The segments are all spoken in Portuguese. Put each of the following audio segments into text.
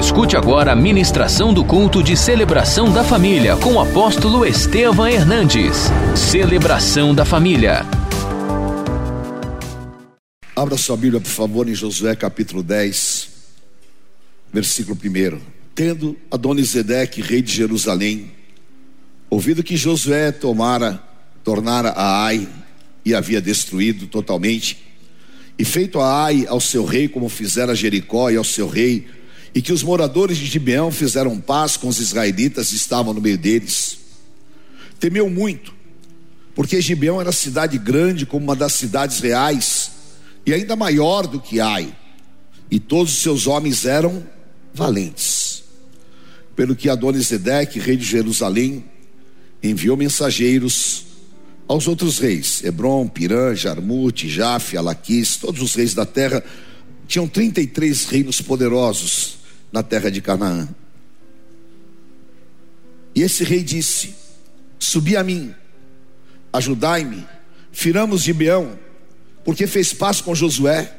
Escute agora a ministração do culto de celebração da família com o apóstolo Estevam Hernandes. Celebração da família. Abra sua Bíblia, por favor, em Josué capítulo 10, versículo 1. Tendo Adonisedeque, rei de Jerusalém, ouvido que Josué tomara, tornara a Ai e havia destruído totalmente, e feito a Ai ao seu rei, como fizera Jericó e ao seu rei, e que os moradores de Gibeão fizeram paz com os israelitas e estavam no meio deles. Temeu muito, porque Gibeão era cidade grande, como uma das cidades reais, e ainda maior do que Ai, e todos os seus homens eram valentes. Pelo que Adonisedeque, rei de Jerusalém, enviou mensageiros aos outros reis, Hebron, Pirã, Jarmute, Jafe, Alaquis, todos os reis da terra, tinham 33 reinos poderosos na terra de Canaã. E esse rei disse: Subi a mim, ajudai-me, firamos Gibeão, porque fez paz com Josué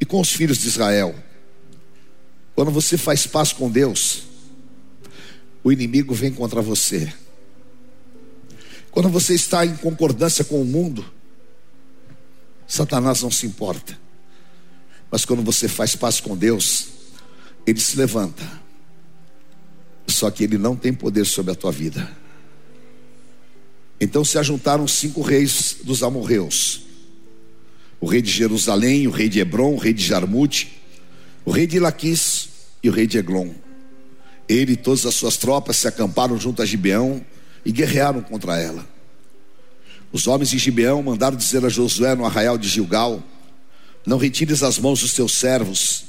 e com os filhos de Israel. Quando você faz paz com Deus, o inimigo vem contra você. Quando você está em concordância com o mundo, Satanás não se importa. Mas quando você faz paz com Deus, ele se levanta. Só que ele não tem poder sobre a tua vida. Então se ajuntaram cinco reis dos amorreus: o rei de Jerusalém, o rei de Hebron, o rei de Jarmute, o rei de Laquis e o rei de Eglon. Ele e todas as suas tropas se acamparam junto a Gibeão e guerrearam contra ela. Os homens de Gibeão mandaram dizer a Josué no arraial de Gilgal: Não retires as mãos dos teus servos,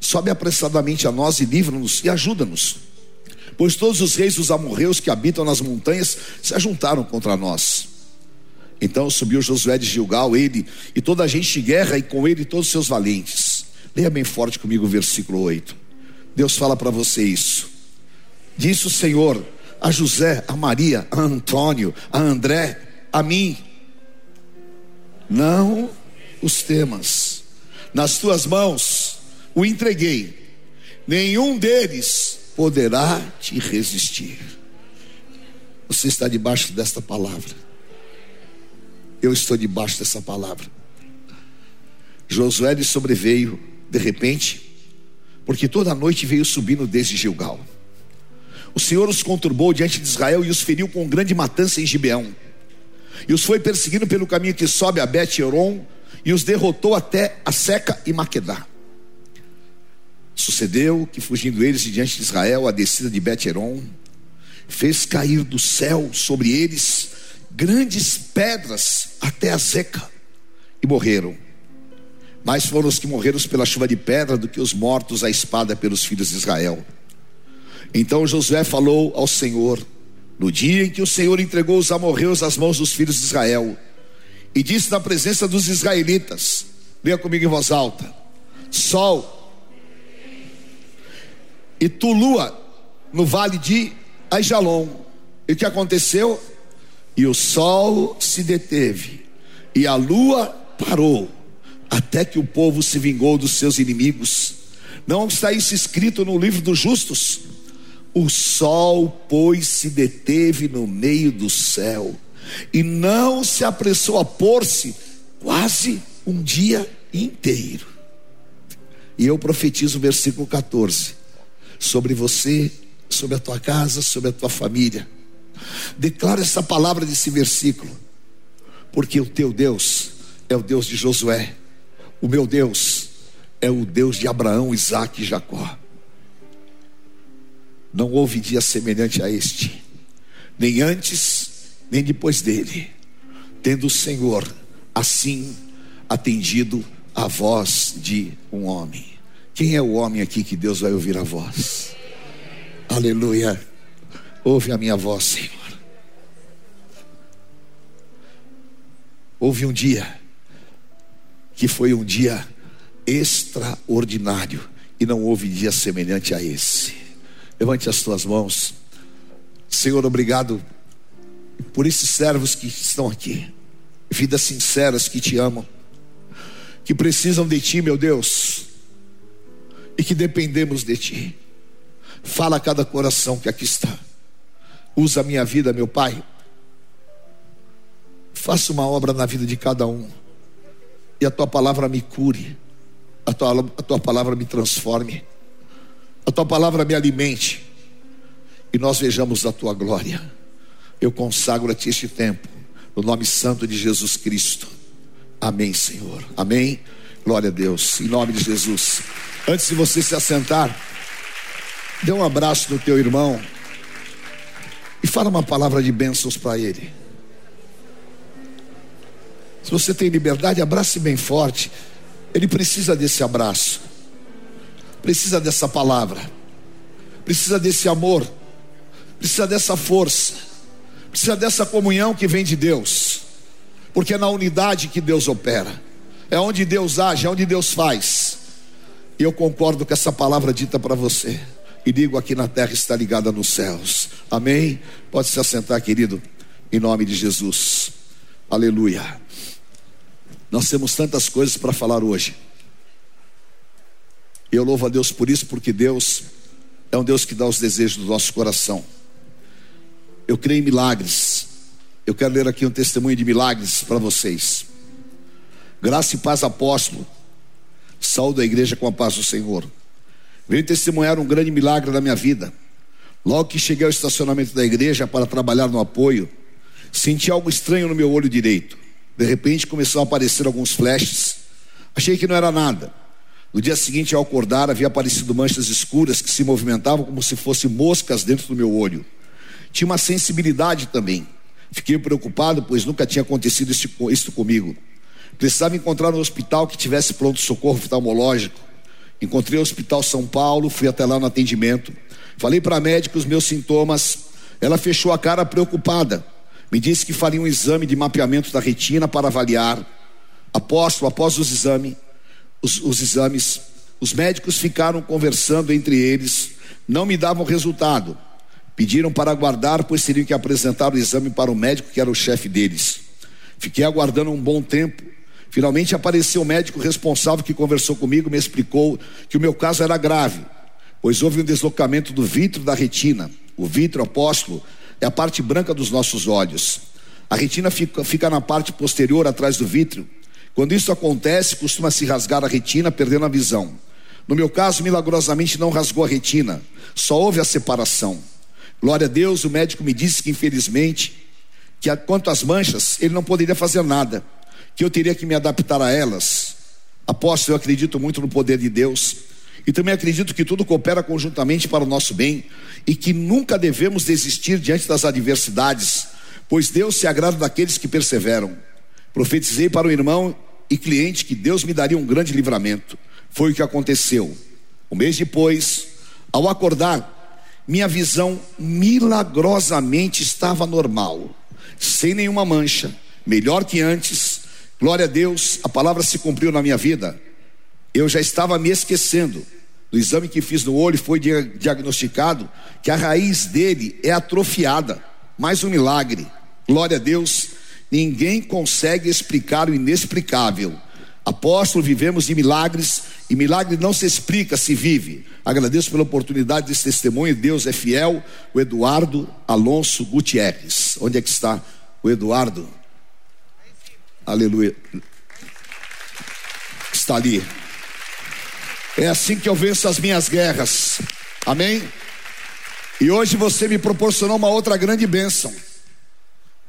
sobe apressadamente a nós e livra-nos e ajuda-nos. Pois todos os reis dos amorreus que habitam nas montanhas se ajuntaram contra nós. Então subiu Josué de Gilgal, ele e toda a gente de guerra, e com ele todos os seus valentes. Leia bem forte comigo o versículo 8. Deus fala para você isso. Disse o Senhor a José, a Maria, a Antônio, a André, a mim. Não os temas. Nas tuas mãos o entreguei. Nenhum deles poderá te resistir. Você está debaixo desta palavra. Eu estou debaixo dessa palavra. Josué lhe sobreveio de repente, porque toda a noite veio subindo desde Gilgal. O Senhor os conturbou diante de Israel e os feriu com grande matança em Gibeão. E os foi perseguindo pelo caminho que sobe a Bet-Eron e os derrotou até a Seca e Maquedá. Sucedeu que, fugindo eles de diante de Israel, a descida de Bet-Eron fez cair do céu sobre eles grandes pedras até a Zeca e morreram. Mais foram os que morreram pela chuva de pedra do que os mortos à espada pelos filhos de Israel. Então Josué falou ao Senhor, no dia em que o Senhor entregou os amorreus às mãos dos filhos de Israel, e disse na presença dos israelitas: Leia comigo em voz alta: Sol e tu lua no vale de Aijalon. E o que aconteceu? E o sol se deteve, e a lua parou, até que o povo se vingou dos seus inimigos. Não está isso escrito no livro dos justos? O sol, pois, se deteve no meio do céu, e não se apressou a pôr-se quase um dia inteiro. E eu profetizo o versículo 14 sobre você, sobre a tua casa, sobre a tua família. Declara essa palavra desse versículo, porque o teu Deus é o Deus de Josué, o meu Deus é o Deus de Abraão, Isaac e Jacó. Não houve dia semelhante a este, nem antes, nem depois dele, tendo o Senhor assim atendido a voz de um homem. Quem é o homem aqui que Deus vai ouvir a voz? Aleluia. Ouve a minha voz, Senhor. Houve um dia que foi um dia extraordinário e não houve dia semelhante a esse. Levante as tuas mãos. Senhor, obrigado por esses servos que estão aqui, vidas sinceras que te amam, que precisam de ti, meu Deus e que dependemos de Ti. Fala a cada coração que aqui está. Usa a minha vida, meu Pai. Faça uma obra na vida de cada um. E a tua palavra me cure. A tua, a tua palavra me transforme. A tua palavra me alimente. E nós vejamos a tua glória. Eu consagro a ti este tempo. No nome santo de Jesus Cristo. Amém, Senhor. Amém. Glória a Deus. Em nome de Jesus. Antes de você se assentar, dê um abraço no teu irmão e fala uma palavra de bênçãos para ele. Se você tem liberdade, abrace bem forte. Ele precisa desse abraço, precisa dessa palavra, precisa desse amor, precisa dessa força, precisa dessa comunhão que vem de Deus, porque é na unidade que Deus opera, é onde Deus age, é onde Deus faz. E eu concordo com essa palavra dita para você. E digo aqui na terra está ligada nos céus. Amém? Pode se assentar, querido, em nome de Jesus. Aleluia. Nós temos tantas coisas para falar hoje. Eu louvo a Deus por isso, porque Deus é um Deus que dá os desejos do nosso coração. Eu creio em milagres. Eu quero ler aqui um testemunho de milagres para vocês. Graça e paz, apóstolo. Saúde a igreja com a paz do Senhor. Venho testemunhar um grande milagre na minha vida. Logo que cheguei ao estacionamento da igreja para trabalhar no apoio, senti algo estranho no meu olho direito. De repente começou a aparecer alguns flashes. Achei que não era nada. No dia seguinte, ao acordar, havia aparecido manchas escuras que se movimentavam como se fossem moscas dentro do meu olho. Tinha uma sensibilidade também. Fiquei preocupado, pois nunca tinha acontecido isso comigo. Precisava encontrar um hospital que tivesse pronto socorro oftalmológico. Encontrei o Hospital São Paulo, fui até lá no atendimento. Falei para a médica os meus sintomas. Ela fechou a cara preocupada. Me disse que faria um exame de mapeamento da retina para avaliar. Apóstolo, após os exames, os, os exames, os médicos ficaram conversando entre eles, não me davam resultado. Pediram para aguardar, pois teriam que apresentar o exame para o médico que era o chefe deles. Fiquei aguardando um bom tempo. Finalmente apareceu o médico responsável que conversou comigo, me explicou que o meu caso era grave, pois houve um deslocamento do vítreo da retina. O vítreo apóstolo é a parte branca dos nossos olhos. A retina fica, fica na parte posterior, atrás do vítreo. Quando isso acontece, costuma se rasgar a retina, perdendo a visão. No meu caso, milagrosamente não rasgou a retina, só houve a separação. Glória a Deus, o médico me disse que infelizmente, que quanto às manchas, ele não poderia fazer nada, que eu teria que me adaptar a elas. Apóstolo, eu acredito muito no poder de Deus e também acredito que tudo coopera conjuntamente para o nosso bem e que nunca devemos desistir diante das adversidades, pois Deus se agrada daqueles que perseveram. Profetizei para o irmão e cliente que Deus me daria um grande livramento. Foi o que aconteceu. Um mês depois, ao acordar, minha visão milagrosamente estava normal, sem nenhuma mancha, melhor que antes. Glória a Deus, a palavra se cumpriu na minha vida. Eu já estava me esquecendo no exame que fiz no olho foi diagnosticado que a raiz dele é atrofiada. Mais um milagre. Glória a Deus. Ninguém consegue explicar o inexplicável. Apóstolo, vivemos de milagres e milagre não se explica, se vive. Agradeço pela oportunidade desse testemunho. Deus é fiel. O Eduardo Alonso Gutierrez. Onde é que está o Eduardo? Aleluia. Está ali. É assim que eu venço as minhas guerras. Amém? E hoje você me proporcionou uma outra grande bênção.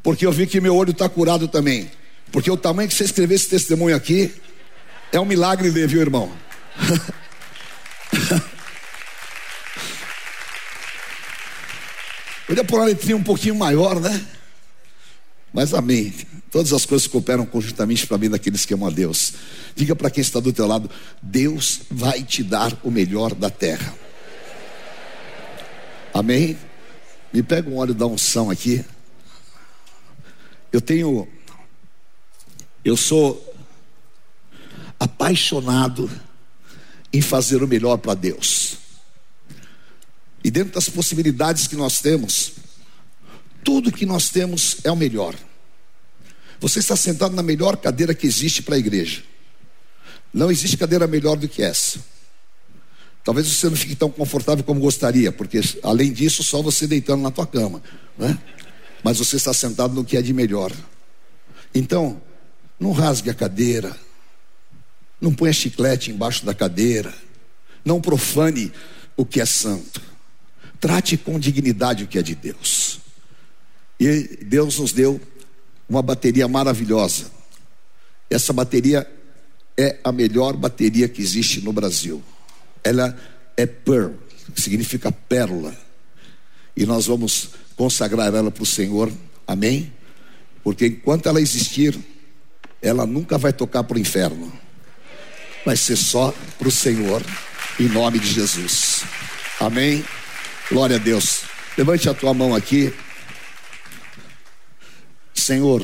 Porque eu vi que meu olho está curado também. Porque o tamanho que você escreveu esse testemunho aqui é um milagre ver, viu, irmão? Podia pôr uma letrinha um pouquinho maior, né? Mas amém. Todas as coisas cooperam conjuntamente para bem daqueles que amam a Deus. Diga para quem está do teu lado: Deus vai te dar o melhor da terra. Amém? Me pega um óleo da unção aqui. Eu tenho, eu sou apaixonado em fazer o melhor para Deus. E dentro das possibilidades que nós temos, tudo que nós temos é o melhor. Você está sentado na melhor cadeira que existe para a igreja. Não existe cadeira melhor do que essa. Talvez você não fique tão confortável como gostaria, porque além disso, só você deitando na tua cama, né? Mas você está sentado no que é de melhor. Então, não rasgue a cadeira, não ponha chiclete embaixo da cadeira, não profane o que é santo. Trate com dignidade o que é de Deus. E Deus nos deu uma bateria maravilhosa. Essa bateria é a melhor bateria que existe no Brasil. Ela é pearl, significa pérola. E nós vamos consagrar ela para o Senhor. Amém? Porque enquanto ela existir, ela nunca vai tocar para o inferno. Vai ser só para o Senhor, em nome de Jesus. Amém? Glória a Deus. Levante a tua mão aqui. Senhor,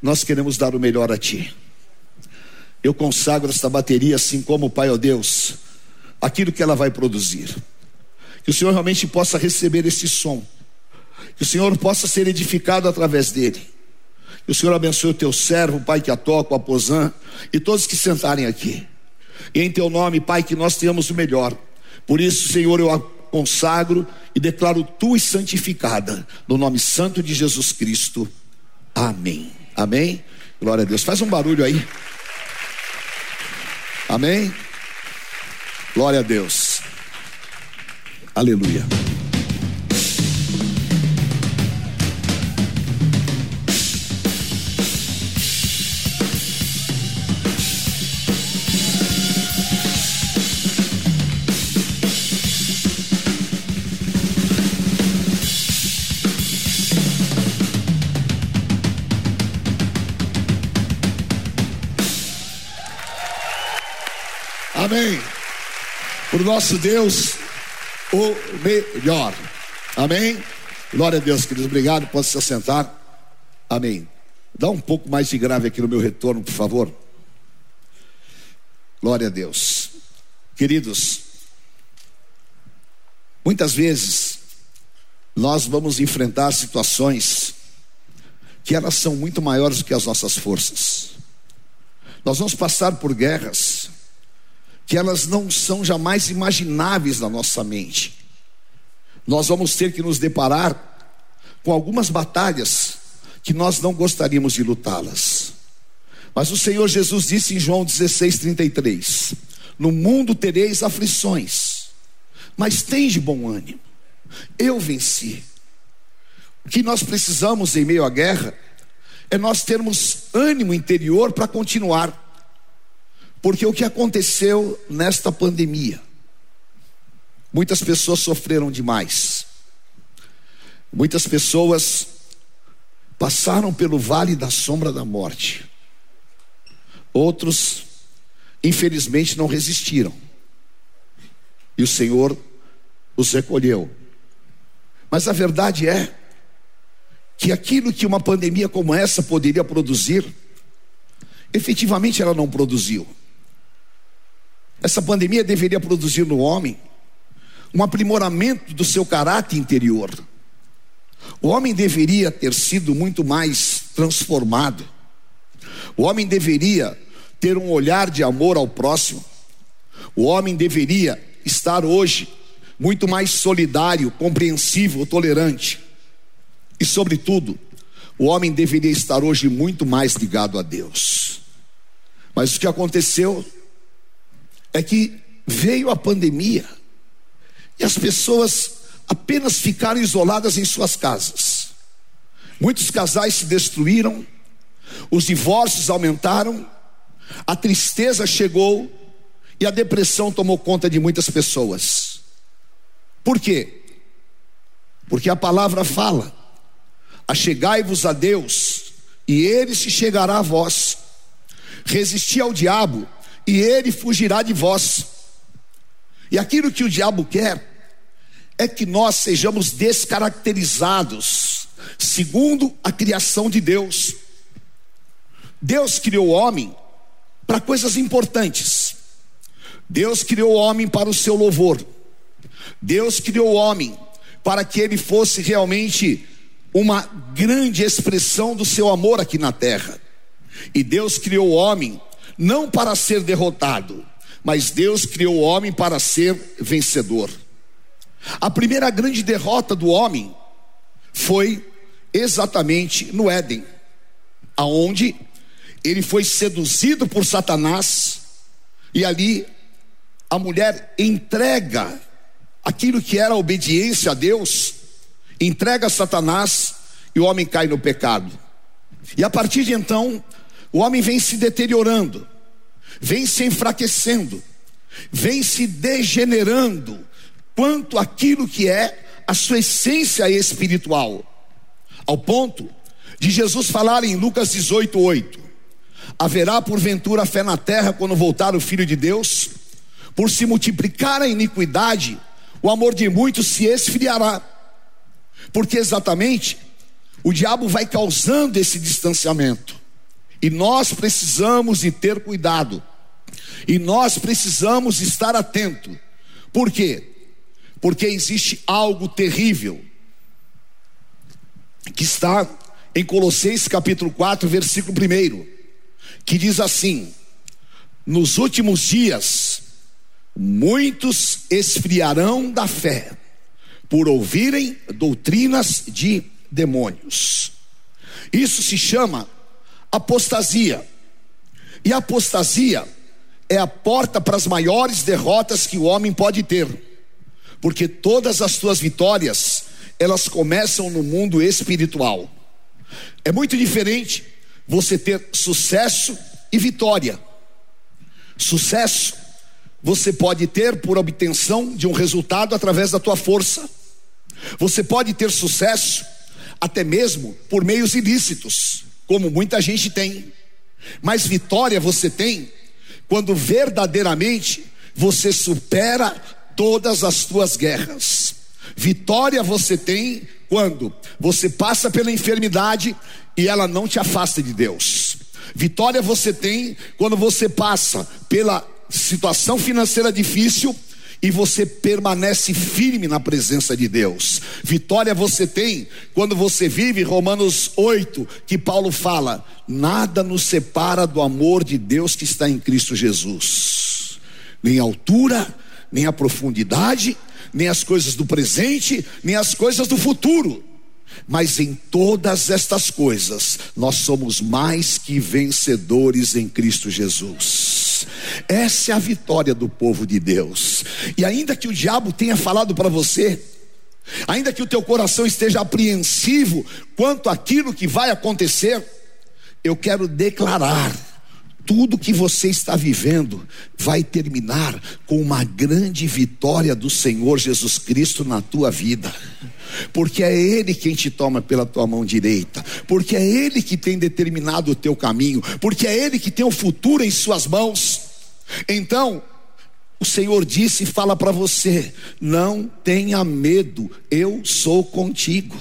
nós queremos dar o melhor a Ti. Eu consagro esta bateria, assim como, Pai, ó Deus, aquilo que ela vai produzir. Que o Senhor realmente possa receber esse som. Que o Senhor possa ser edificado através dele. Que o Senhor abençoe o teu servo, Pai, que a toca, o Aposan, e todos que sentarem aqui. E em teu nome, Pai, que nós tenhamos o melhor. Por isso, Senhor, eu a consagro e declaro tu e santificada, no nome santo de Jesus Cristo. Amém. Amém. Glória a Deus. Faz um barulho aí. Amém. Glória a Deus. Aleluia. Para o nosso Deus, o melhor. Amém. Glória a Deus, queridos. Obrigado. Pode se assentar. Amém. Dá um pouco mais de grave aqui no meu retorno, por favor. Glória a Deus. Queridos, muitas vezes nós vamos enfrentar situações que elas são muito maiores do que as nossas forças. Nós vamos passar por guerras que elas não são jamais imagináveis na nossa mente. Nós vamos ter que nos deparar com algumas batalhas que nós não gostaríamos de lutá-las. Mas o Senhor Jesus disse em João 16:33: No mundo tereis aflições, mas tens de bom ânimo. Eu venci. O que nós precisamos em meio à guerra é nós termos ânimo interior para continuar. Porque o que aconteceu nesta pandemia? Muitas pessoas sofreram demais. Muitas pessoas passaram pelo vale da sombra da morte. Outros, infelizmente, não resistiram. E o Senhor os recolheu. Mas a verdade é que aquilo que uma pandemia como essa poderia produzir, efetivamente ela não produziu. Essa pandemia deveria produzir no homem um aprimoramento do seu caráter interior. O homem deveria ter sido muito mais transformado. O homem deveria ter um olhar de amor ao próximo. O homem deveria estar hoje muito mais solidário, compreensivo, tolerante. E, sobretudo, o homem deveria estar hoje muito mais ligado a Deus. Mas o que aconteceu é que veio a pandemia e as pessoas apenas ficaram isoladas em suas casas. Muitos casais se destruíram, os divórcios aumentaram, a tristeza chegou e a depressão tomou conta de muitas pessoas. Por quê? Porque a palavra fala: achegai-vos a Deus, e ele se chegará a vós. Resisti ao diabo, e ele fugirá de vós. E aquilo que o diabo quer é que nós sejamos descaracterizados, segundo a criação de Deus. Deus criou o homem para coisas importantes. Deus criou o homem para o seu louvor. Deus criou o homem para que ele fosse realmente uma grande expressão do seu amor aqui na terra. E Deus criou o homem não para ser derrotado, mas Deus criou o homem para ser vencedor. A primeira grande derrota do homem foi exatamente no Éden, aonde ele foi seduzido por Satanás e ali a mulher entrega aquilo que era obediência a Deus, entrega a Satanás e o homem cai no pecado. E a partir de então, o homem vem se deteriorando, vem se enfraquecendo, vem se degenerando quanto aquilo que é a sua essência espiritual, ao ponto de Jesus falar em Lucas 18, 8: Haverá porventura fé na terra quando voltar o Filho de Deus? Por se multiplicar a iniquidade, o amor de muitos se esfriará, porque exatamente o diabo vai causando esse distanciamento, e nós precisamos de ter cuidado, e nós precisamos estar atento, por quê? Porque existe algo terrível, que está em Colossenses capítulo 4, versículo 1, que diz assim: Nos últimos dias, muitos esfriarão da fé, por ouvirem doutrinas de demônios. Isso se chama apostasia. E apostasia é a porta para as maiores derrotas que o homem pode ter. Porque todas as suas vitórias, elas começam no mundo espiritual. É muito diferente você ter sucesso e vitória. Sucesso você pode ter por obtenção de um resultado através da tua força. Você pode ter sucesso até mesmo por meios ilícitos, como muita gente tem. Mas vitória você tem quando verdadeiramente você supera todas as tuas guerras. Vitória você tem quando você passa pela enfermidade e ela não te afasta de Deus. Vitória você tem quando você passa pela situação financeira difícil e você permanece firme na presença de Deus. Vitória você tem quando você vive Romanos 8, que Paulo fala: nada nos separa do amor de Deus que está em Cristo Jesus, nem a altura, nem a profundidade, nem as coisas do presente, nem as coisas do futuro mas em todas estas coisas, nós somos mais que vencedores em Cristo Jesus. Essa é a vitória do povo de Deus. E ainda que o diabo tenha falado para você, ainda que o teu coração esteja apreensivo quanto àquilo que vai acontecer, eu quero declarar tudo que você está vivendo vai terminar com uma grande vitória do Senhor Jesus Cristo na tua vida. Porque é Ele quem te toma pela tua mão direita, porque é Ele que tem determinado o teu caminho, porque é Ele que tem o futuro em Suas mãos. Então, o Senhor disse e fala para você: não tenha medo, eu sou contigo.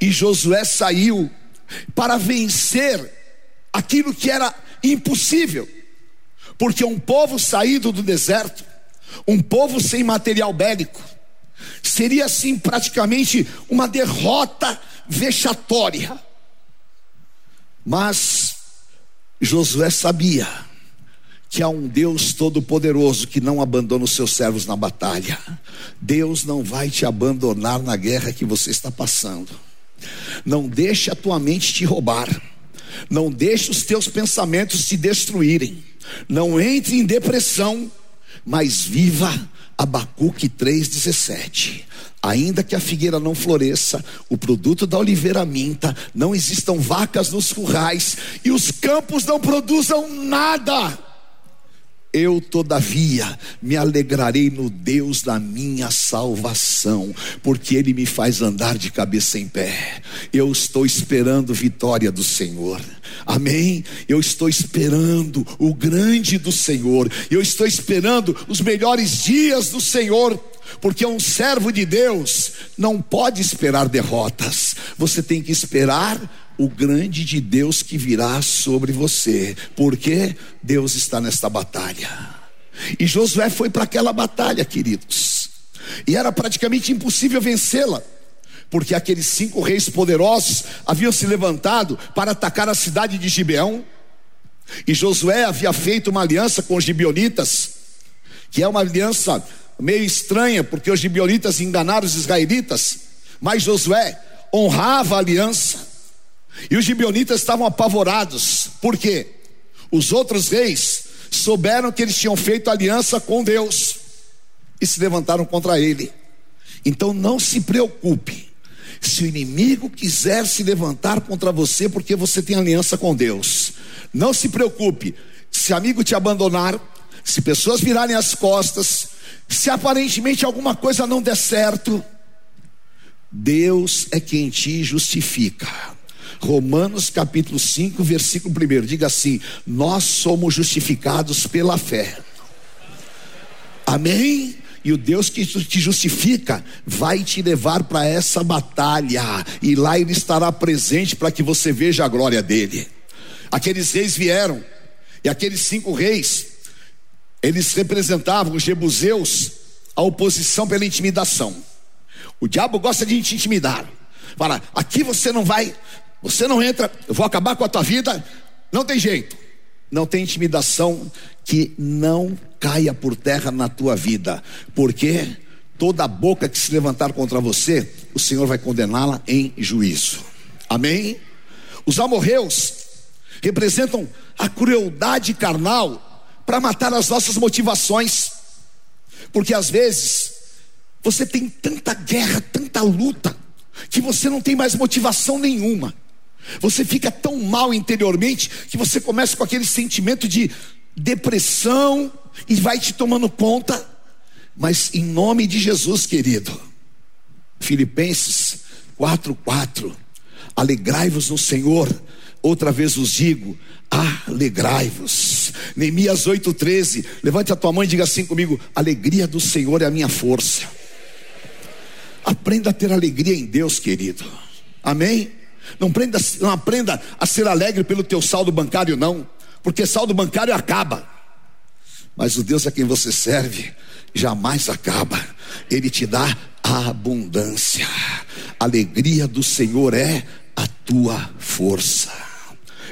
E Josué saiu para vencer aquilo que era Impossível. Porque um povo saído do deserto, um povo sem material bélico, seria assim praticamente uma derrota vexatória. Mas Josué sabia que há um Deus todo-poderoso que não abandona os seus servos na batalha. Deus não vai te abandonar na guerra que você está passando. Não deixe a tua mente te roubar. Não deixe os teus pensamentos te destruírem. Não entre em depressão, mas viva Abacuque 3,17. Ainda que a figueira não floresça, o produto da oliveira minta, não existam vacas nos currais e os campos não produzam nada eu, todavia, me alegrarei no Deus da minha salvação, porque Ele me faz andar de cabeça em pé. Eu estou esperando vitória do Senhor. Amém? Eu estou esperando o grande do Senhor. Eu estou esperando os melhores dias do Senhor. Porque um servo de Deus não pode esperar derrotas. Você tem que esperar o grande de Deus que virá sobre você, porque Deus está nesta batalha. E Josué foi para aquela batalha, queridos, e era praticamente impossível vencê-la, porque aqueles cinco reis poderosos haviam se levantado para atacar a cidade de Gibeão, e Josué havia feito uma aliança com os gibeonitas, que é uma aliança meio estranha, porque os gibeonitas enganaram os israelitas, mas Josué honrava a aliança. E os gibeonitas estavam apavorados, por quê? Os outros reis souberam que eles tinham feito aliança com Deus e se levantaram contra ele. Então não se preocupe. Se o inimigo quiser se levantar contra você porque você tem aliança com Deus, não se preocupe. Se amigo te abandonar, se pessoas virarem as costas, se aparentemente alguma coisa não der certo, Deus é quem te justifica. Romanos capítulo 5, versículo 1. Diga assim: Nós somos justificados pela fé. Amém? E o Deus que te justifica vai te levar para essa batalha, e lá Ele estará presente para que você veja a glória dele. Aqueles reis vieram, e aqueles cinco reis, eles representavam os jebuseus, a oposição pela intimidação. O diabo gosta de te intimidar. Fala, aqui você não vai, você não entra, eu vou acabar com a tua vida, não tem jeito. Não tem intimidação que não caia por terra na tua vida, porque toda boca que se levantar contra você, o Senhor vai condená-la em juízo. Amém? Os amorreus representam a crueldade carnal para matar as nossas motivações, porque às vezes você tem tanta guerra, tanta luta, que você não tem mais motivação nenhuma. Você fica tão mal interiormente que você começa com aquele sentimento de depressão e vai te tomando conta. Mas em nome de Jesus, querido, Filipenses 4:4 Alegrai-vos no Senhor. Outra vez os digo, alegrai-vos. Neemias 8:13. Levante a tua mão e diga assim comigo: alegria do Senhor é a minha força. Aprenda a ter alegria em Deus, querido. Amém? Não aprenda, não aprenda a ser alegre pelo teu saldo bancário, não, porque saldo bancário acaba. Mas o Deus a quem você serve jamais acaba. Ele te dá abundância. A alegria do Senhor é a tua força.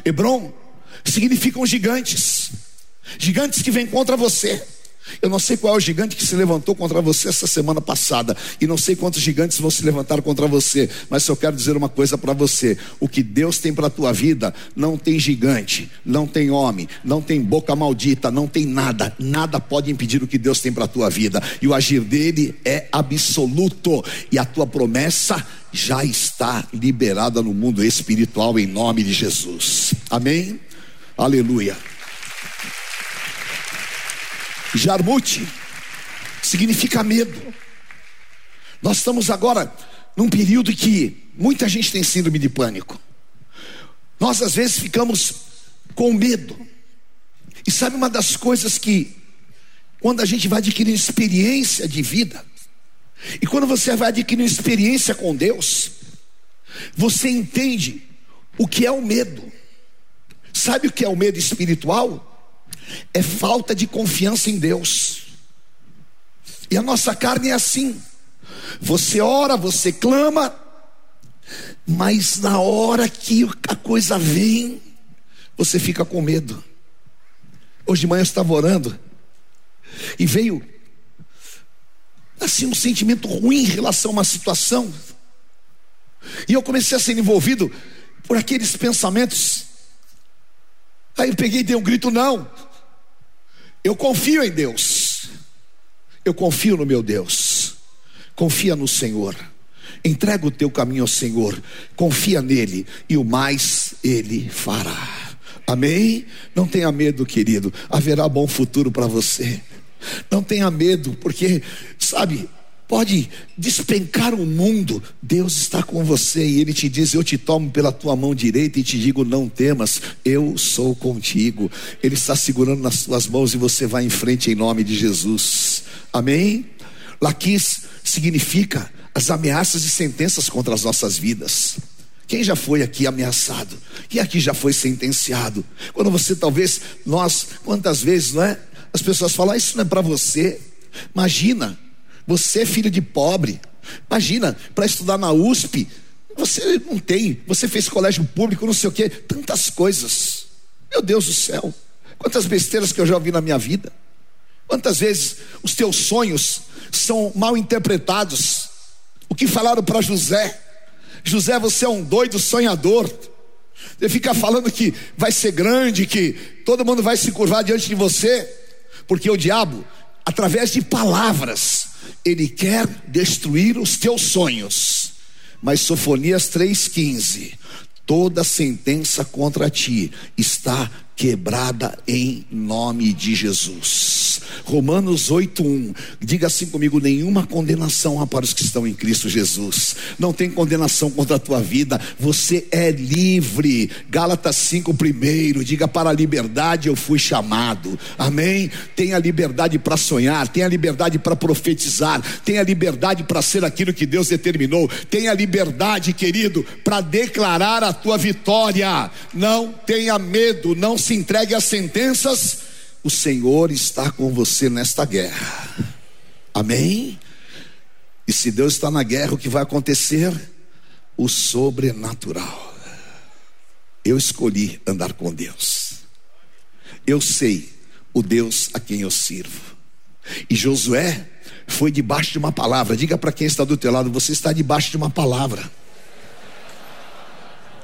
Hebron significam gigantes. Gigantes que vêm contra você. Eu não sei qual é o gigante que se levantou contra você essa semana passada, e não sei quantos gigantes vão se levantar contra você, mas eu quero dizer uma coisa para você: o que Deus tem para a tua vida não tem gigante, não tem homem, não tem boca maldita, não tem nada, nada pode impedir o que Deus tem para a tua vida, e o agir dele é absoluto, e a tua promessa já está liberada no mundo espiritual em nome de Jesus. Amém? Aleluia. Jarmute significa medo. Nós estamos agora num período que muita gente tem síndrome de pânico. Nós às vezes ficamos com medo. E sabe uma das coisas que quando a gente vai adquirir experiência de vida, e quando você vai adquirir experiência com Deus, você entende o que é o medo. Sabe o que é o medo espiritual? É falta de confiança em Deus. E a nossa carne é assim. Você ora, você clama, mas na hora que a coisa vem, você fica com medo. Hoje de manhã eu estava orando e veio assim um sentimento ruim em relação a uma situação. E eu comecei a ser envolvido por aqueles pensamentos. Aí eu peguei e dei um grito: não, eu confio em Deus. Eu confio no meu Deus. Confia no Senhor. Entrega o teu caminho ao Senhor. Confia nele e o mais ele fará. Amém? Não tenha medo, querido. Haverá bom futuro para você. Não tenha medo, porque, sabe, pode despencar o mundo, Deus está com você e Ele te diz: Eu te tomo pela tua mão direita e te digo: Não temas, eu sou contigo. Ele está segurando nas suas mãos e você vai em frente em nome de Jesus. Amém? Laquis significa as ameaças e sentenças contra as nossas vidas. Quem já foi aqui ameaçado? Quem aqui já foi sentenciado? Quando você talvez, nós, quantas vezes, não é? As pessoas falam, ah, isso não é para você. Imagina, você é filho de pobre. Imagina, para estudar na USP, você não tem, você fez colégio público, não sei o que, tantas coisas. Meu Deus do céu, quantas besteiras que eu já ouvi na minha vida. Quantas vezes os teus sonhos são mal interpretados? O que falaram para José? José, você é um doido sonhador. Ele fica falando que vai ser grande, que todo mundo vai se curvar diante de você, porque o diabo, através de palavras, ele quer destruir os teus sonhos. Mas Sofonias 3,15: toda sentença contra ti está quebrada em nome de Jesus. Romanos 8:1. Diga assim comigo: nenhuma condenação há para os que estão em Cristo Jesus. Não tem condenação contra a tua vida. Você é livre. Gálatas 5 primeiro. Diga para a liberdade eu fui chamado. Amém. Tenha liberdade para sonhar, tenha liberdade para profetizar, tenha liberdade para ser aquilo que Deus determinou. Tenha liberdade, querido, para declarar a tua vitória. Não tenha medo, não se entregue às sentenças, o Senhor está com você nesta guerra. Amém? E se Deus está na guerra, o que vai acontecer? O sobrenatural. Eu escolhi andar com Deus. Eu sei o Deus a quem eu sirvo. E Josué foi debaixo de uma palavra. Diga para quem está do teu lado, você está debaixo de uma palavra.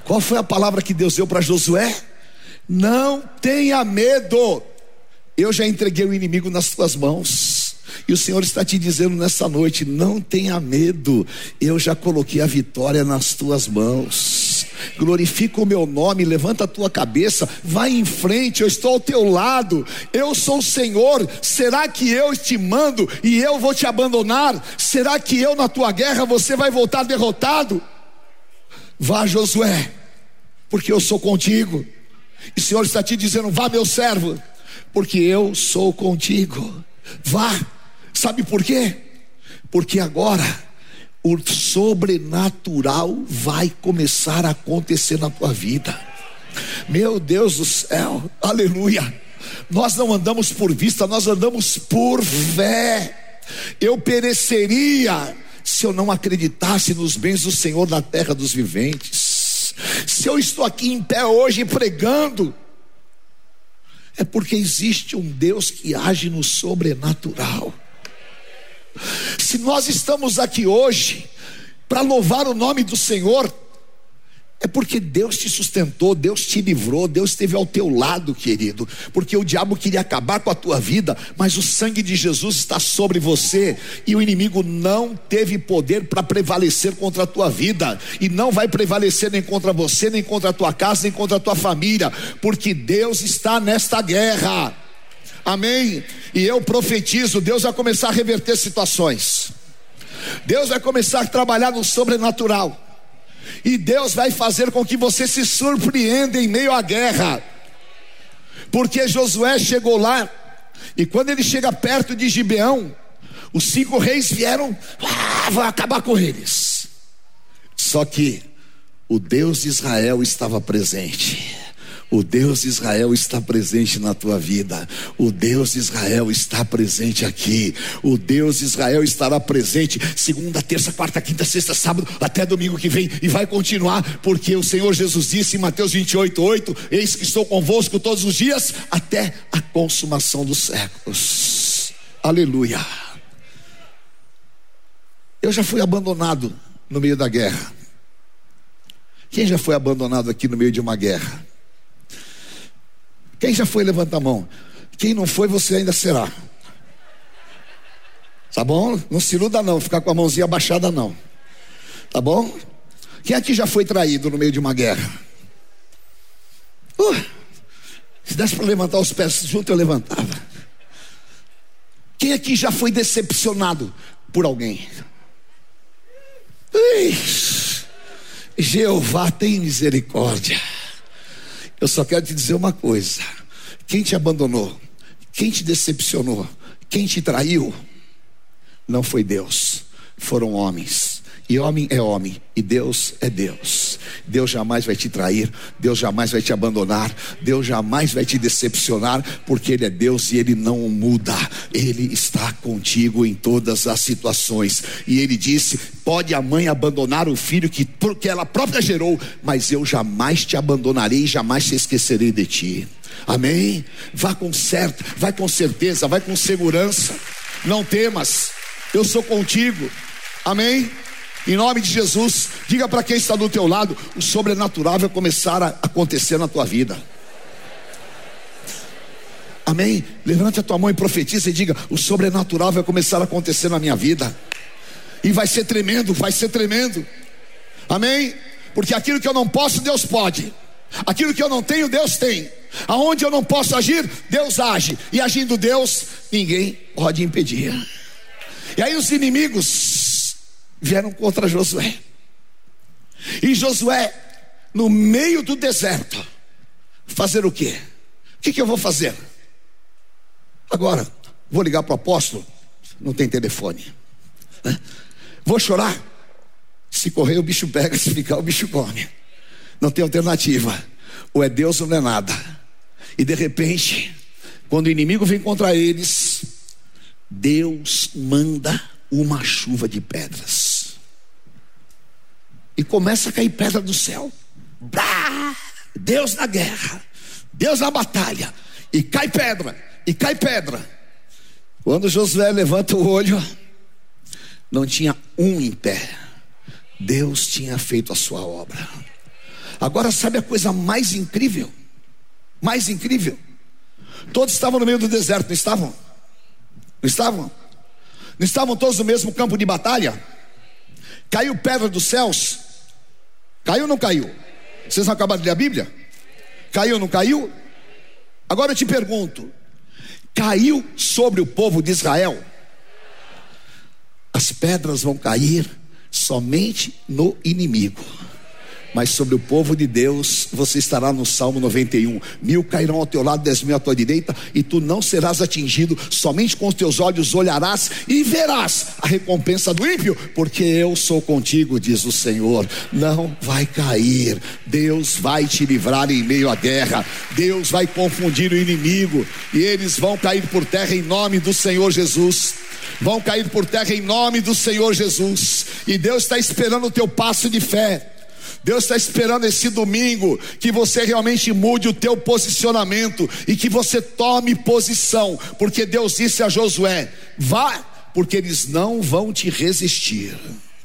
Qual foi a palavra que Deus deu para Josué? Não tenha medo. Eu já entreguei o inimigo nas tuas mãos. E o Senhor está te dizendo nessa noite: não tenha medo. Eu já coloquei a vitória nas tuas mãos. Glorifica o meu nome, levanta a tua cabeça, vai em frente, eu estou ao teu lado. Eu sou o Senhor. Será que eu te mando e eu vou te abandonar? Será que eu na tua guerra você vai voltar derrotado? Vá, Josué, porque eu sou contigo. E o Senhor está te dizendo: vá, meu servo, porque eu sou contigo. Vá. Sabe por quê? Porque agora o sobrenatural vai começar a acontecer na tua vida. Meu Deus do céu, aleluia. Nós não andamos por vista, nós andamos por fé. Eu pereceria se eu não acreditasse nos bens do Senhor na terra dos viventes. Se eu estou aqui em pé hoje pregando, é porque existe um Deus que age no sobrenatural. Se nós estamos aqui hoje para louvar o nome do Senhor, é porque Deus te sustentou, Deus te livrou, Deus esteve ao teu lado, querido. Porque o diabo queria acabar com a tua vida, mas o sangue de Jesus está sobre você e o inimigo não teve poder para prevalecer contra a tua vida e não vai prevalecer nem contra você, nem contra a tua casa, nem contra a tua família, porque Deus está nesta guerra. Amém? E eu profetizo, Deus vai começar a reverter situações. Deus vai começar a trabalhar no sobrenatural. E Deus vai fazer com que você se surpreenda em meio à guerra. Porque Josué chegou lá, e quando ele chega perto de Gibeão, os cinco reis vieram, ah, vão acabar com eles. Só que o Deus de Israel estava presente. O Deus de Israel está presente na tua vida. O Deus de Israel está presente aqui. O Deus de Israel estará presente segunda, terça, quarta, quinta, sexta, sábado, até domingo que vem e vai continuar, porque o Senhor Jesus disse em Mateus 28, 8: Eis que estou convosco todos os dias até a consumação dos séculos. Aleluia. Eu já fui abandonado no meio da guerra. Quem já foi abandonado aqui no meio de uma guerra? Quem já foi, levanta a mão. Quem não foi, você ainda será. Tá bom? Não se iluda não, ficar com a mãozinha abaixada não. Tá bom? Quem aqui já foi traído no meio de uma guerra? Uh, se desse para levantar os pés junto, eu levantava. Quem aqui já foi decepcionado por alguém? Ui, Jeová tem misericórdia. Eu só quero te dizer uma coisa: quem te abandonou, quem te decepcionou, quem te traiu, não foi Deus, foram homens. E homem é homem, e Deus é Deus. Deus jamais vai te trair, Deus jamais vai te abandonar, Deus jamais vai te decepcionar, porque Ele é Deus e Ele não muda, Ele está contigo em todas as situações. E Ele disse: Pode a mãe abandonar o filho que, que ela própria gerou, mas eu jamais te abandonarei, jamais te esquecerei de ti. Amém? Vá com certo, vai com certeza, vai com segurança. Não temas, eu sou contigo. Amém? Em nome de Jesus, diga para quem está do teu lado, o sobrenatural vai começar a acontecer na tua vida. Amém? Levante a tua mão e profetiza e diga: o sobrenatural vai começar a acontecer na minha vida. E vai ser tremendo, vai ser tremendo. Amém? Porque aquilo que eu não posso, Deus pode. Aquilo que eu não tenho, Deus tem. Aonde eu não posso agir, Deus age. E agindo Deus, ninguém pode impedir. E aí os inimigos vieram contra Josué. E Josué, no meio do deserto, fazer o quê? O que, que eu vou fazer? Agora, vou ligar para o apóstolo, não tem telefone. Vou chorar. Se correr, o bicho pega, se ficar, o bicho come. Não tem alternativa. Ou é Deus ou não é nada. E de repente, quando o inimigo vem contra eles, Deus manda uma chuva de pedras. E começa a cair pedra do céu. Deus na guerra, Deus na batalha. E cai pedra, e cai pedra. Quando Josué levanta o olho, não tinha um em pé. Deus tinha feito a sua obra. Agora, sabe a coisa mais incrível? Mais incrível? Todos estavam no meio do deserto, não estavam? Não estavam? Não estavam todos no mesmo campo de batalha? Caiu pedra dos céus? Caiu ou não caiu? Vocês não acabaram de ler a Bíblia? Caiu ou não caiu? Agora eu te pergunto: caiu sobre o povo de Israel? As pedras vão cair somente no inimigo mas sobre o povo de Deus você estará no Salmo 91. Mil cairão ao teu lado, dez mil à tua direita, e tu não serás atingido, somente com os teus olhos olharás e verás a recompensa do ímpio, porque eu sou contigo, diz o Senhor. Não vai cair, Deus vai te livrar em meio à guerra, Deus vai confundir o inimigo, e eles vão cair por terra em nome do Senhor Jesus. Vão cair por terra em nome do Senhor Jesus, e Deus está esperando o teu passo de fé. Deus está esperando esse domingo que você realmente mude o teu posicionamento e que você tome posição, porque Deus disse a Josué: vá, porque eles não vão te resistir.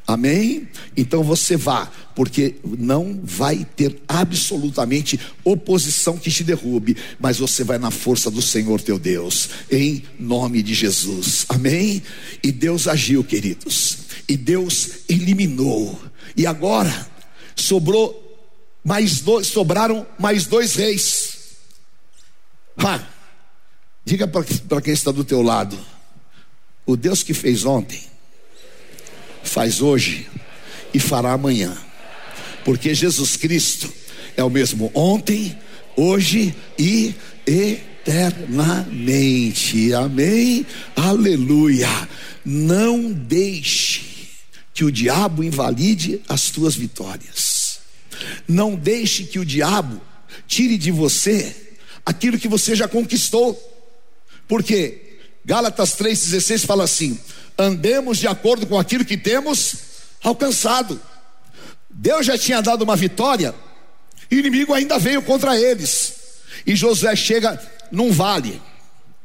Amém? Então você vá, porque não vai ter absolutamente oposição que te derrube, mas você vai na força do Senhor teu Deus, em nome de Jesus. Amém? E Deus agiu, queridos, e Deus eliminou. E agora, sobrou mais dois, sobraram mais dois reis. Ha, diga para quem está do teu lado: o Deus que fez ontem, faz hoje e fará amanhã, porque Jesus Cristo é o mesmo ontem, hoje e eternamente. Amém? Aleluia. Não deixe que o diabo invalide as tuas vitórias. Não deixe que o diabo tire de você aquilo que você já conquistou. Porque Gálatas 3,16 fala assim: andemos de acordo com aquilo que temos alcançado. Deus já tinha dado uma vitória, e o inimigo ainda veio contra eles. E Josué chega num vale,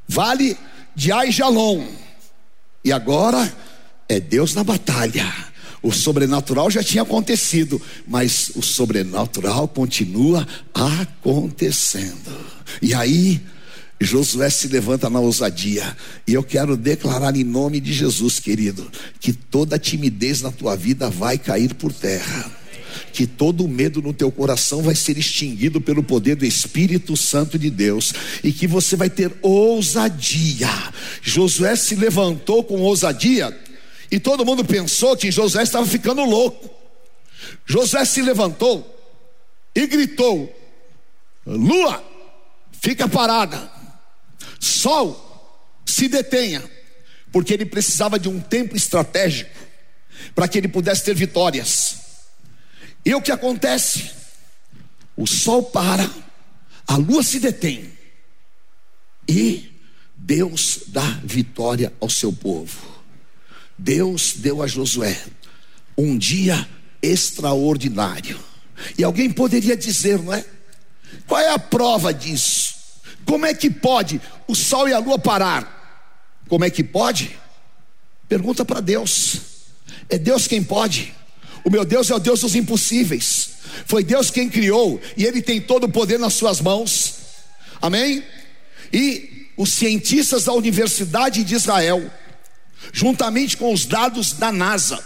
vale de Aijalon. E agora é Deus na batalha. O sobrenatural já tinha acontecido, mas o sobrenatural continua acontecendo. E aí, Josué se levanta na ousadia, e eu quero declarar em nome de Jesus, querido, que toda timidez na tua vida vai cair por terra que todo medo no teu coração vai ser extinguido pelo poder do Espírito Santo de Deus e que você vai ter ousadia. Josué se levantou com ousadia e todo mundo pensou que José estava ficando louco. José se levantou e gritou: Lua, fica parada. Sol, se detenha. Porque ele precisava de um tempo estratégico para que ele pudesse ter vitórias. E o que acontece? O sol para, a lua se detém. E Deus dá vitória ao seu povo. Deus deu a Josué um dia extraordinário. E alguém poderia dizer, não é? Qual é a prova disso? Como é que pode o sol e a lua parar? Como é que pode? Pergunta para Deus. É Deus quem pode. O meu Deus é o Deus dos impossíveis. Foi Deus quem criou e Ele tem todo o poder nas suas mãos. Amém? E os cientistas da Universidade de Israel, juntamente com os dados da NASA,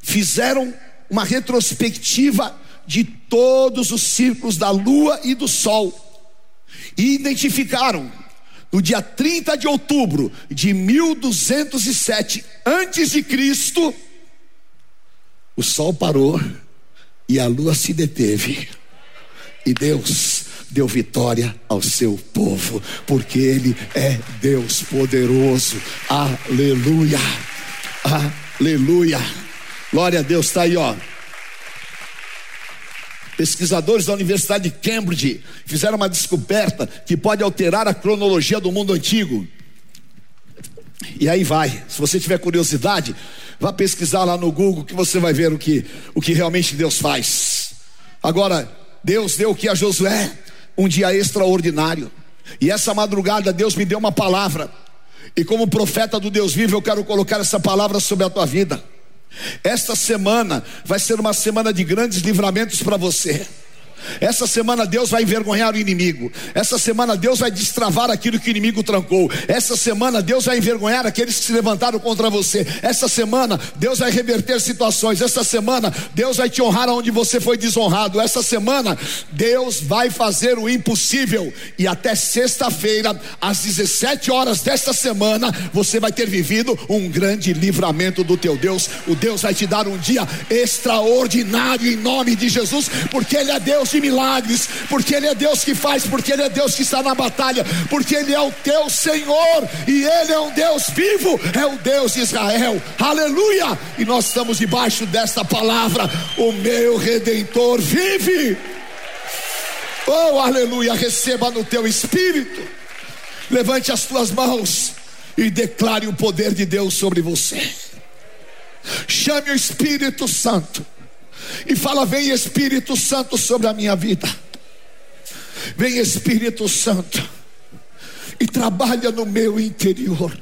fizeram uma retrospectiva de todos os círculos da Lua e do Sol e identificaram no dia 30 de outubro de 1207 antes de Cristo o sol parou e a lua se deteve. E Deus deu vitória ao seu povo, porque Ele é Deus poderoso. Aleluia, aleluia. Glória a Deus, está aí, ó. Pesquisadores da Universidade de Cambridge fizeram uma descoberta que pode alterar a cronologia do mundo antigo. E aí vai, se você tiver curiosidade, vá pesquisar lá no Google que você vai ver o que, o que realmente Deus faz. Agora, Deus deu o que a Josué? Um dia extraordinário. E essa madrugada Deus me deu uma palavra. E como profeta do Deus vivo, eu quero colocar essa palavra sobre a tua vida. Esta semana vai ser uma semana de grandes livramentos para você. Essa semana Deus vai envergonhar o inimigo. Essa semana Deus vai destravar aquilo que o inimigo trancou. Essa semana Deus vai envergonhar aqueles que se levantaram contra você. Essa semana Deus vai reverter situações. Essa semana Deus vai te honrar onde você foi desonrado. Essa semana Deus vai fazer o impossível. E até sexta-feira, às 17 horas desta semana, você vai ter vivido um grande livramento do teu Deus. O Deus vai te dar um dia extraordinário em nome de Jesus, porque Ele é Deus de milagres, porque Ele é Deus que faz, porque Ele é Deus que está na batalha, porque Ele é o teu Senhor e Ele é um Deus vivo, é o Deus de Israel, aleluia! E nós estamos debaixo desta palavra: o meu redentor vive. Oh, aleluia! Receba no teu espírito, levante as tuas mãos e declare o poder de Deus sobre você. Chame o Espírito Santo e fala: Vem Espírito Santo sobre a minha vida. Vem Espírito Santo e trabalha no meu interior.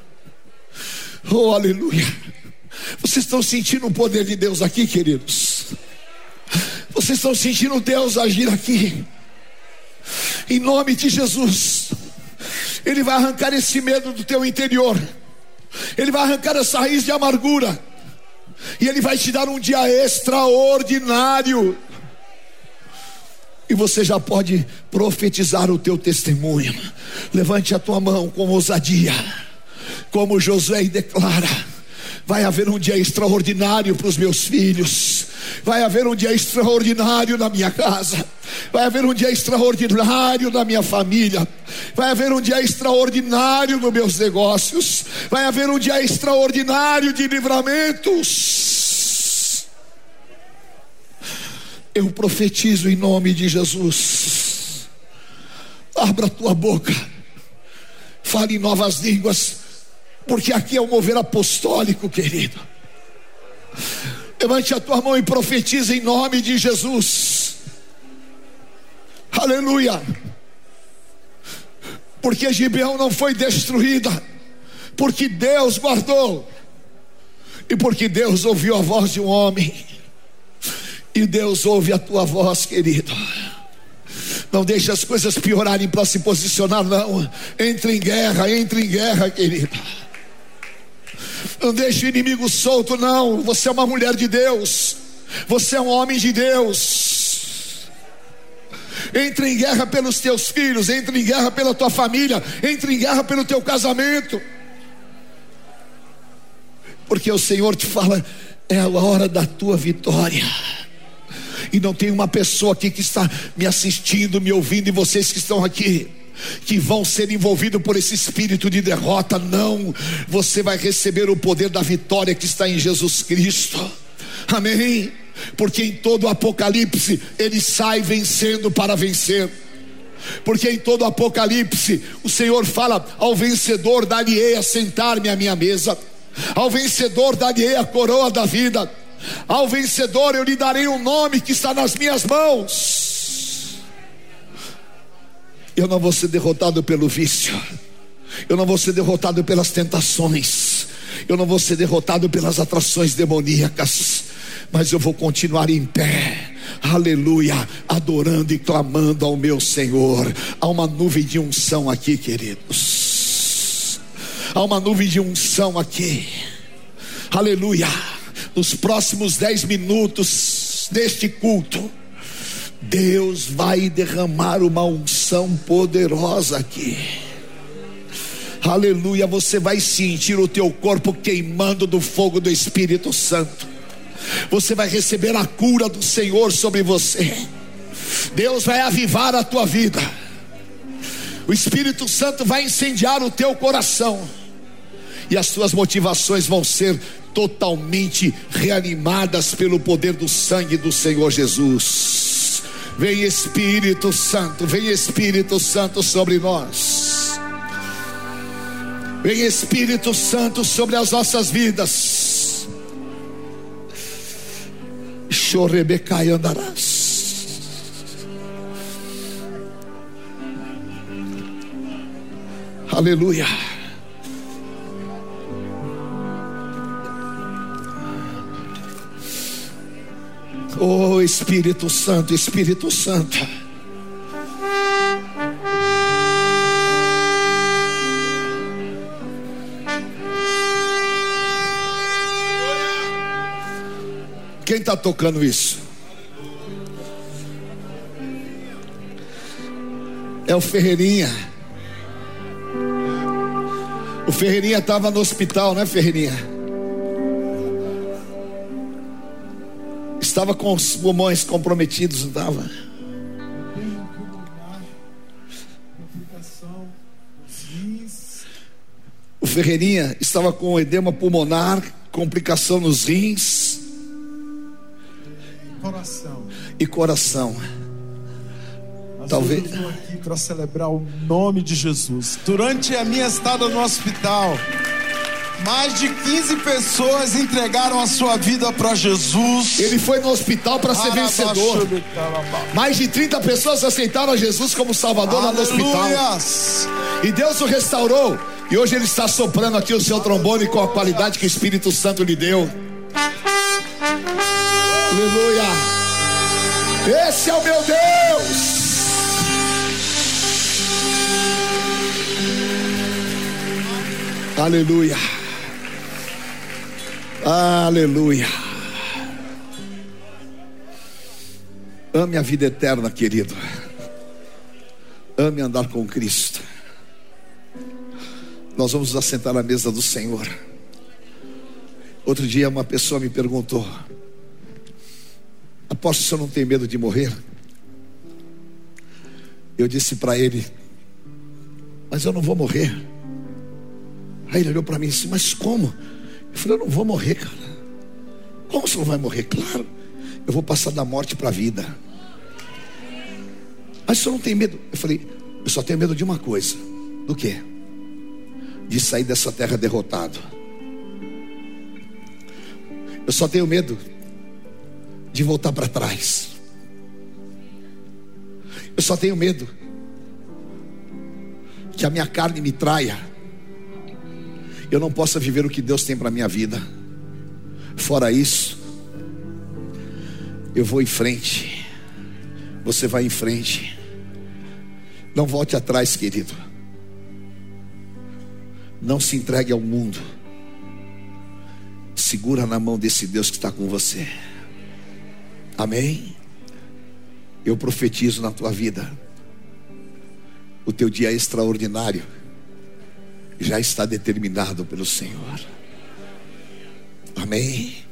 Oh, aleluia. Vocês estão sentindo o poder de Deus aqui, queridos? Vocês estão sentindo Deus agir aqui? Em nome de Jesus, Ele vai arrancar esse medo do teu interior, Ele vai arrancar essa raiz de amargura e Ele vai te dar um dia extraordinário. E você já pode profetizar o teu testemunho. Levante a tua mão com ousadia, como Josué declara: vai haver um dia extraordinário para os meus filhos, vai haver um dia extraordinário na minha casa, vai haver um dia extraordinário na minha família, vai haver um dia extraordinário nos meus negócios, vai haver um dia extraordinário de livramentos. Eu profetizo em nome de Jesus. Abra a tua boca, fale em novas línguas, porque aqui é o mover apostólico, querido. Levante a tua mão e profetiza em nome de Jesus. Aleluia. Porque Gibeão não foi destruída, porque Deus guardou, e porque Deus ouviu a voz de um homem, e Deus ouve a tua voz, querido. Não deixe as coisas piorarem para se posicionar, não. Entre em guerra, entre em guerra, querido. Não deixe o inimigo solto, não. Você é uma mulher de Deus. Você é um homem de Deus. Entre em guerra pelos teus filhos, entre em guerra pela tua família, entre em guerra pelo teu casamento. Porque o Senhor te fala, é a hora da tua vitória. E não tem uma pessoa aqui que está me assistindo, me ouvindo, e vocês que estão aqui que vão ser envolvidos por esse espírito de derrota, não. Você vai receber o poder da vitória que está em Jesus Cristo. Amém. Porque em todo o Apocalipse ele sai vencendo para vencer. Porque em todo o Apocalipse o Senhor fala ao vencedor dar-lhe a sentar-me à minha mesa. Ao vencedor dar-lhe a coroa da vida. Ao vencedor eu lhe darei um nome que está nas minhas mãos Eu não vou ser derrotado pelo vício. Eu não vou ser derrotado pelas tentações. Eu não vou ser derrotado pelas atrações demoníacas. Mas eu vou continuar em pé. Aleluia, adorando e clamando ao meu Senhor. Há uma nuvem de unção aqui, queridos. Há uma nuvem de unção aqui. Aleluia. Nos próximos dez minutos deste culto, Deus vai derramar uma unção poderosa aqui. Aleluia, você vai sentir o teu corpo queimando do fogo do Espírito Santo. Você vai receber a cura do Senhor sobre você. Deus vai avivar a tua vida. O Espírito Santo vai incendiar o teu coração. E as tuas motivações vão ser totalmente reanimadas pelo poder do sangue do Senhor Jesus. Vem Espírito Santo, vem Espírito Santo sobre nós. Vem Espírito Santo sobre as nossas vidas. Chorebecai andarás. Aleluia. Oh Espírito Santo, Espírito Santo. Quem está tocando isso? É o Ferreirinha. O Ferreirinha estava no hospital, né, Ferreirinha? Estava com os pulmões comprometidos, não estava? O Ferreirinha estava com edema pulmonar, complicação nos rins coração. e coração. Talvez- estamos aqui para celebrar o nome de Jesus. Durante a minha estada no hospital, mais de 15 pessoas entregaram a sua vida para Jesus. Ele foi no hospital para ser vencedor. Mais de 30 pessoas aceitaram Jesus como Salvador lá no hospital. E Deus o restaurou. E hoje ele está soprando aqui o seu trombone com a qualidade que o Espírito Santo lhe deu. Aleluia. Esse é o meu Deus. Aleluia. Aleluia. Ame a vida eterna, querido. Ame andar com Cristo. Nós vamos nos assentar à mesa do Senhor. Outro dia uma pessoa me perguntou: Aposto que o senhor não tem medo de morrer? Eu disse para ele: Mas eu não vou morrer. Aí ele olhou para mim e disse: Mas como? Eu falei: Eu não vou morrer, cara. Como você não vai morrer? Claro, eu vou passar da morte para a vida. Mas o senhor não tem medo? Eu falei: Eu só tenho medo de uma coisa: do quê? De sair dessa terra derrotado. Eu só tenho medo de voltar para trás. Eu só tenho medo que a minha carne me traia. Eu não possa viver o que Deus tem para minha vida. Fora isso, eu vou em frente. Você vai em frente. Não volte atrás, querido. Não se entregue ao mundo. Segura na mão desse Deus que está com você. Amém? Eu profetizo na tua vida. O teu dia extraordinário já está determinado pelo Senhor. Amém?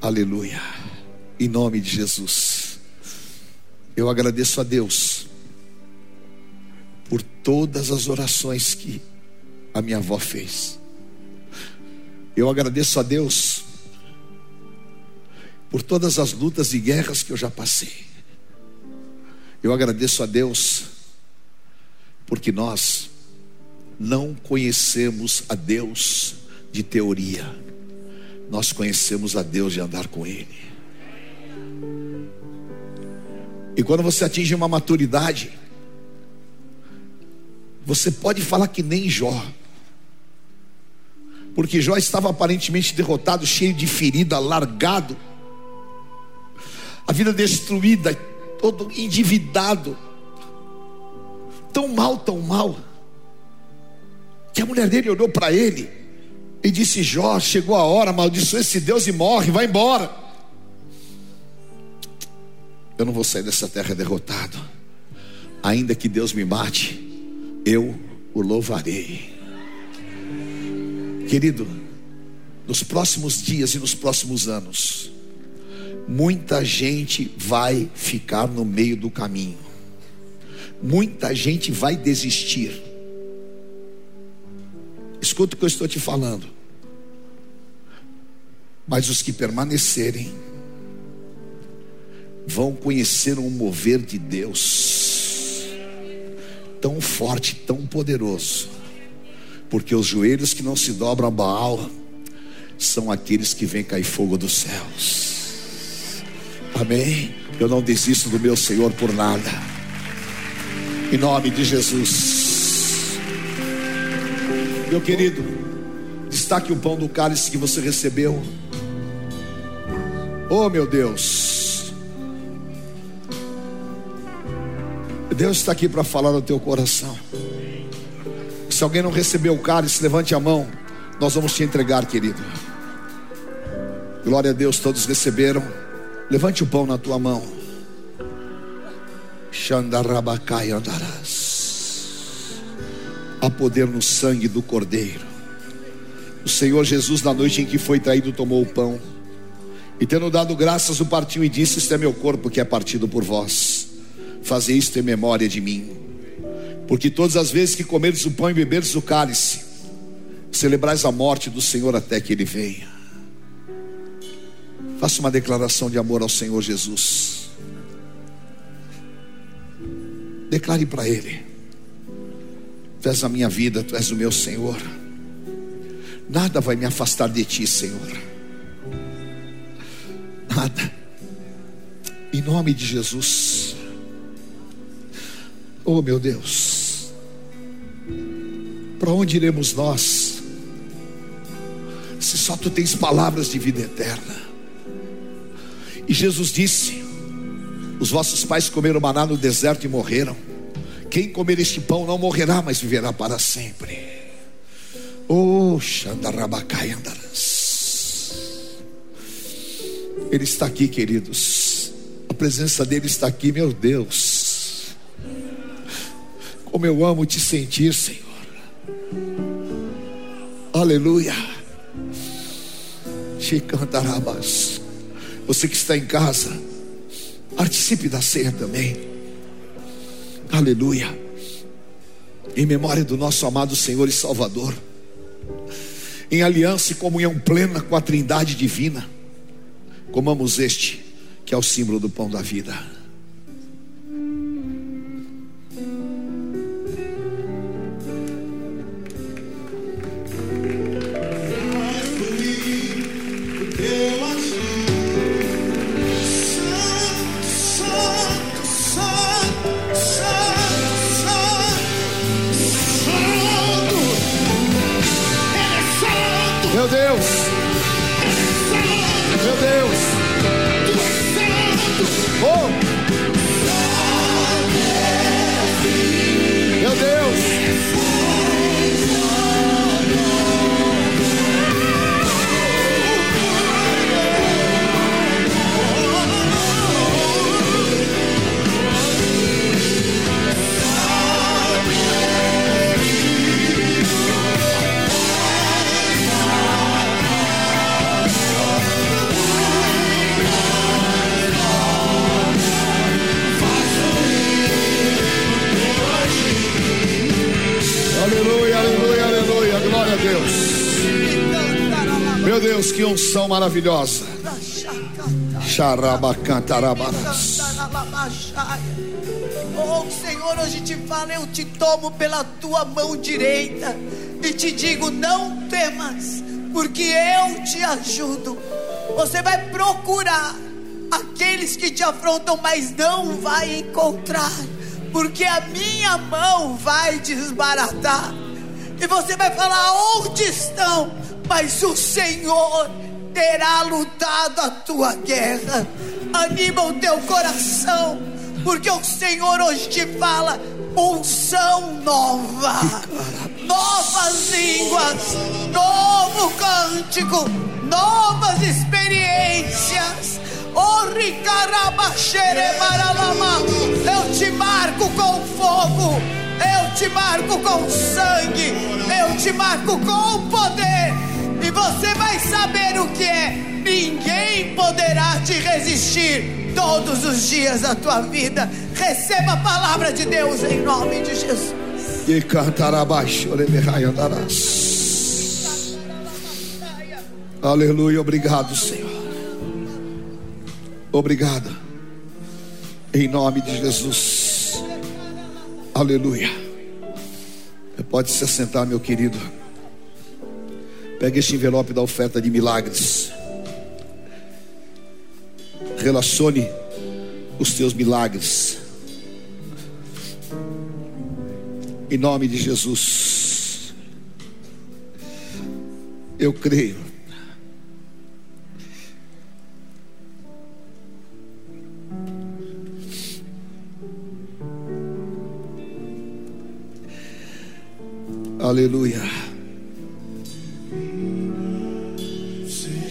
Aleluia. Em nome de Jesus. Eu agradeço a Deus por todas as orações que a minha avó fez. Eu agradeço a Deus por todas as lutas e guerras que eu já passei. Eu agradeço a Deus porque nós não conhecemos a Deus de teoria, nós conhecemos a Deus de andar com Ele. E quando você atinge uma maturidade, Você pode falar que nem Jó. Porque Jó estava aparentemente derrotado, cheio de ferida, largado, a vida destruída, todo endividado, tão mal, tão mal, que a mulher dele olhou para ele e disse: Jó, chegou a hora, amaldiçoa esse Deus e morre, vai embora. Eu não vou sair dessa terra derrotado, ainda que Deus me mate, eu o louvarei. Querido, nos próximos dias e nos próximos anos, muita gente vai ficar no meio do caminho, muita gente vai desistir. Escuta o que eu estou te falando. Mas os que permanecerem vão conhecer um mover de Deus tão forte, tão poderoso porque os joelhos que não se dobram a Baal são aqueles que vêm cair fogo dos céus. Amém. Eu não desisto do meu Senhor por nada. Em nome de Jesus. Meu querido, destaque o pão do cálice que você recebeu. Oh, meu Deus. Deus está aqui para falar no teu coração. Se alguém não recebeu o cálice, levante a mão. Nós vamos te entregar, querido. Glória a Deus, todos receberam. Levante o pão na tua mão. Xandarabacai andarás. Há poder no sangue do Cordeiro. O Senhor Jesus, na noite em que foi traído, tomou o pão. E tendo dado graças, o partiu e disse: Este é meu corpo que é partido por vós. Fazei isto em memória de mim. Porque todas as vezes que comeres o pão e beberes o cálice, celebrais a morte do Senhor até que Ele venha. Faça uma declaração de amor ao Senhor Jesus. Declare para Ele: Tu és a minha vida, Tu és o meu Senhor. Nada vai me afastar de Ti, Senhor. Nada. Em nome de Jesus. Oh meu Deus, para onde iremos nós? Se só tu tens palavras de vida eterna. E Jesus disse: Os vossos pais comeram maná no deserto e morreram. Quem comer este pão não morrerá, mas viverá para sempre. Oh, Xandarabacai andarás. Ele está aqui, queridos. A presença dele está aqui, meu Deus. Como eu amo te sentir, Senhor. Aleluia. Chicantarabas. Você que está em casa, participe da ceia também. Aleluia. Em memória do nosso amado Senhor e Salvador. Em aliança e comunhão plena com a Trindade divina. Comamos este, que é o símbolo do pão da vida. Unção maravilhosa. Oh Senhor, hoje te falo, eu te tomo pela tua mão direita e te digo: não temas, porque eu te ajudo. Você vai procurar aqueles que te afrontam, mas não vai encontrar porque a minha mão vai desbaratar. E você vai falar: onde estão? Mas o Senhor terá lutado a tua guerra. Anima o teu coração, porque o Senhor hoje te fala unção nova, novas línguas, novo cântico, novas experiências. Oh, eu te marco com fogo, eu te marco com sangue, eu te marco com poder, e você vai saber o que é. Ninguém poderá te resistir todos os dias da tua vida. Receba a palavra de Deus em nome de Jesus. E cantar abaixo, andarás. Aleluia, obrigado, Senhor. Obrigado. Em nome de Jesus. Aleluia. Pode se assentar, meu querido. Pega este envelope da oferta de milagres. Relacione os teus milagres. Em nome de Jesus. Eu creio Aleluia.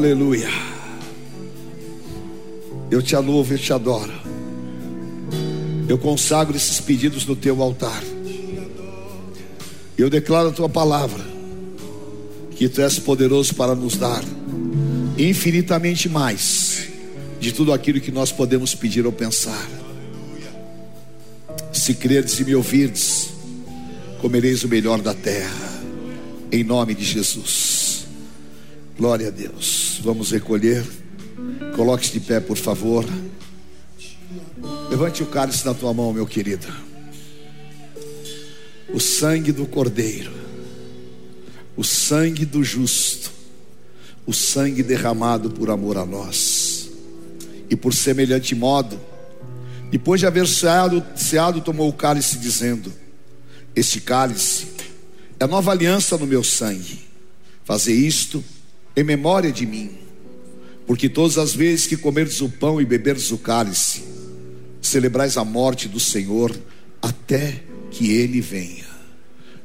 Aleluia. Eu te louvo e te adoro. Eu consagro esses pedidos no teu altar. Eu declaro a tua palavra, que tu és poderoso para nos dar infinitamente mais de tudo aquilo que nós podemos pedir ou pensar. Se creres e me ouvirdes, comereis o melhor da terra, em nome de Jesus. Glória a Deus. Vamos recolher. Coloque-se de pé, por favor. Levante o cálice na tua mão, meu querido. O sangue do Cordeiro, o sangue do justo, o sangue derramado por amor a nós. E por semelhante modo, depois de haver ceado, ceado tomou o cálice, dizendo: Este cálice é nova aliança no meu sangue. Fazer isto em memória de mim, porque todas as vezes que comerdes o pão e beberdes o cálice, celebrais a morte do Senhor até que Ele venha.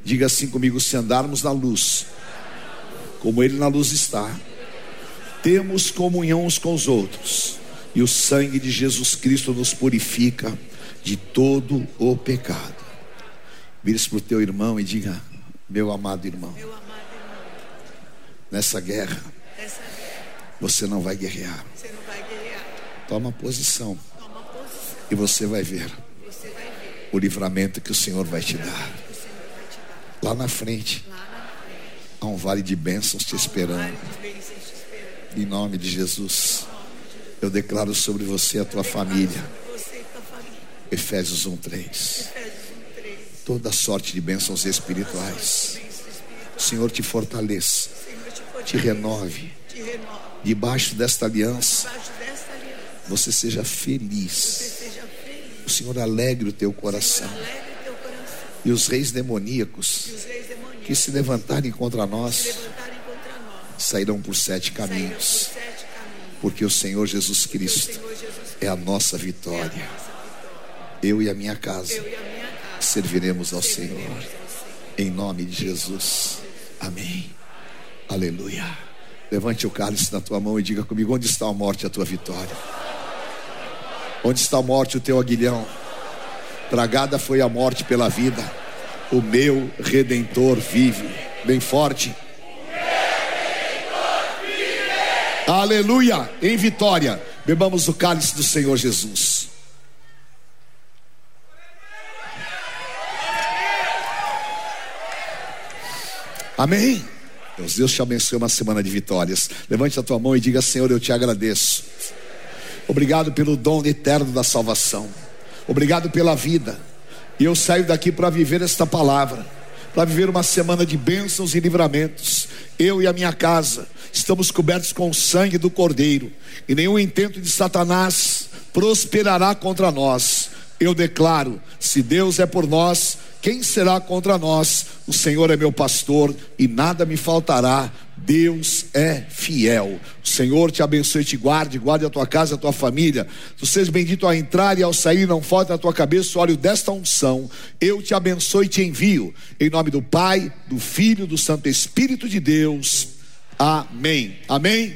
Diga assim comigo: se andarmos na luz, como Ele na luz está, temos comunhão uns com os outros, e o sangue de Jesus Cristo nos purifica de todo o pecado. Vire-se para o teu irmão e diga: meu amado irmão. Meu amado Nessa guerra, Nessa guerra você, não vai guerrear. você não vai guerrear. Toma posição. Toma posição. E você vai ver, você vai ver o livramento que o Senhor vai te dar. Lá na frente, Lá na frente há um vale de bênçãos te esperando. Em nome de Jesus, eu declaro sobre você e a tua família Efésios 1:3. Toda sorte de bênçãos espirituais. O Senhor te fortaleça, te renove. Debaixo desta aliança, você seja feliz. O Senhor alegre o teu coração. E os reis demoníacos que se levantarem contra nós sairão por sete caminhos. Porque o Senhor Jesus Cristo é a nossa vitória. Eu e a minha casa serviremos ao Senhor. Em nome de Jesus. Amém. Aleluia. Levante o cálice na tua mão e diga comigo: onde está a morte, a tua vitória? Onde está a morte, o teu aguilhão? Tragada foi a morte pela vida. O meu redentor vive. Bem forte. Aleluia! Em vitória, bebamos o cálice do Senhor Jesus. Amém. Deus, Deus te abençoe uma semana de vitórias. Levante a tua mão e diga: Senhor, eu te agradeço. Obrigado pelo dom eterno da salvação. Obrigado pela vida. E eu saio daqui para viver esta palavra, para viver uma semana de bênçãos e livramentos. Eu e a minha casa estamos cobertos com o sangue do Cordeiro, e nenhum intento de Satanás prosperará contra nós. Eu declaro: se Deus é por nós, quem será contra nós? O Senhor é meu pastor e nada me faltará. Deus é fiel. O Senhor te abençoe e te guarde, guarde a tua casa, a tua família. Tu sejas bendito ao entrar e ao sair, não falta na tua cabeça o óleo desta unção. Eu te abençoe e te envio. Em nome do Pai, do Filho, do Santo Espírito de Deus. Amém. Amém.